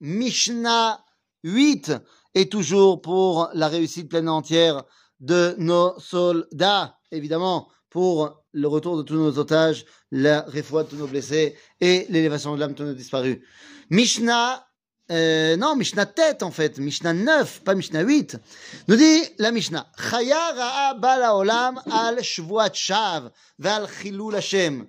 Mishnah 8 et toujours pour la réussite pleine et entière de nos soldats, évidemment, pour le retour de tous nos otages, la réfoua de tous nos blessés et l'élévation de l'âme de nos disparus. Mishnah, euh, non, Mishnah tête en fait, Mishnah 9, pas Mishnah 8, nous dit la Mishnah, Chaya ra'a al shvuat shav val chilul Hashem.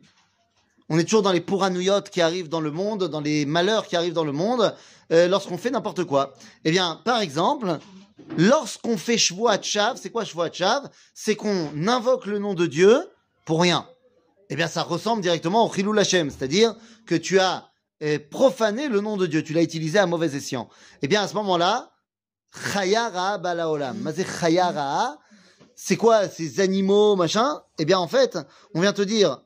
On est toujours dans les pouranouillottes qui arrivent dans le monde, dans les malheurs qui arrivent dans le monde, euh, lorsqu'on fait n'importe quoi. Eh bien, par exemple, lorsqu'on fait Shvuat Shav, c'est quoi Shvuat Shav C'est qu'on invoque le nom de Dieu pour rien. Eh bien, ça ressemble directement au Chilul Hashem, c'est-à-dire que tu as euh, profané le nom de Dieu, tu l'as utilisé à mauvais escient. Eh bien, à ce moment-là, Chayara Balaolam. C'est quoi ces animaux, machin? Eh bien, en fait, on vient te dire,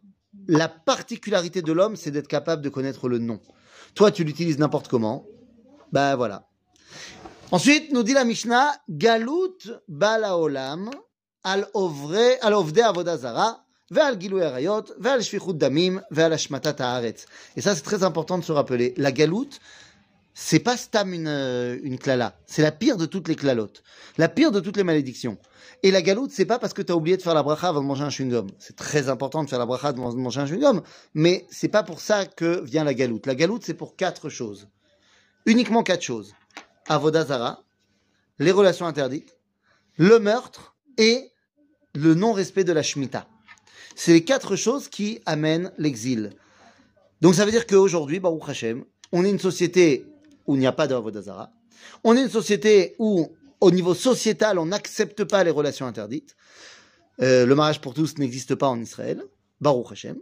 la particularité de l'homme, c'est d'être capable de connaître le nom. Toi, tu l'utilises n'importe comment. Ben voilà. Ensuite, nous dit la Mishnah, Galut bala olam al ovre al ovde avodazara ve'al gilou erayot ve'al shfichut damim ve'al ashmatat haaretz. Et ça, c'est très important de se rappeler. La galoute, c'est pas stam une, euh, une klala. C'est la pire de toutes les klalotes. La pire de toutes les malédictions. Et la galoute, c'est pas parce que tu as oublié de faire la bracha avant de manger un chewing-gum. C'est très important de faire la bracha avant de manger un chewing-gum. Mais c'est pas pour ça que vient la galoute. La galoute, c'est pour quatre choses. Uniquement quatre choses. Avodazara, les relations interdites, le meurtre et le non-respect de la Shemitah. C'est les quatre choses qui amènent l'exil. Donc ça veut dire qu'aujourd'hui, Baruch Hashem, on est une société où il n'y a pas d'Avodazara. On est une société où, au niveau sociétal, on n'accepte pas les relations interdites. Euh, le mariage pour tous n'existe pas en Israël. Baruch Hashem.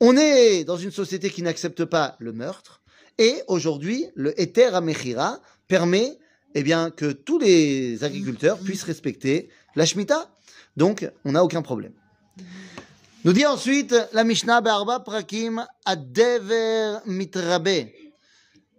On est dans une société qui n'accepte pas le meurtre. Et aujourd'hui, le Eter Amechira permet eh bien, que tous les agriculteurs puissent respecter la Shemitah. Donc, on n'a aucun problème. Nous dit ensuite la Mishnah Be'arba Prakim Adever Mitrabe.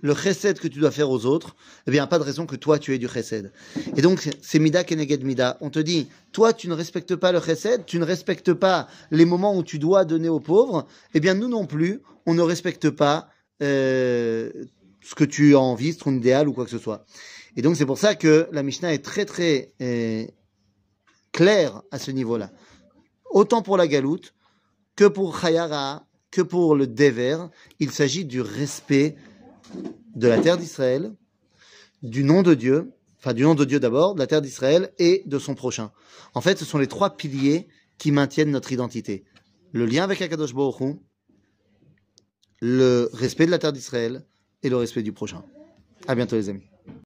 le chesed que tu dois faire aux autres, eh bien, pas de raison que toi tu aies du chesed. Et donc, c'est mida keneged mida. On te dit, toi tu ne respectes pas le chesed, tu ne respectes pas les moments où tu dois donner aux pauvres, eh bien, nous non plus, on ne respecte pas euh, ce que tu as envie, ton idéal ou quoi que ce soit. Et donc, c'est pour ça que la Mishnah est très très euh, claire à ce niveau-là. Autant pour la galoute que pour Chayara, que pour le Dever, il s'agit du respect de la terre d'Israël, du nom de Dieu, enfin du nom de Dieu d'abord, de la terre d'Israël et de son prochain. En fait, ce sont les trois piliers qui maintiennent notre identité. Le lien avec Akadosh Baruch Hu, le respect de la terre d'Israël et le respect du prochain. À bientôt les amis.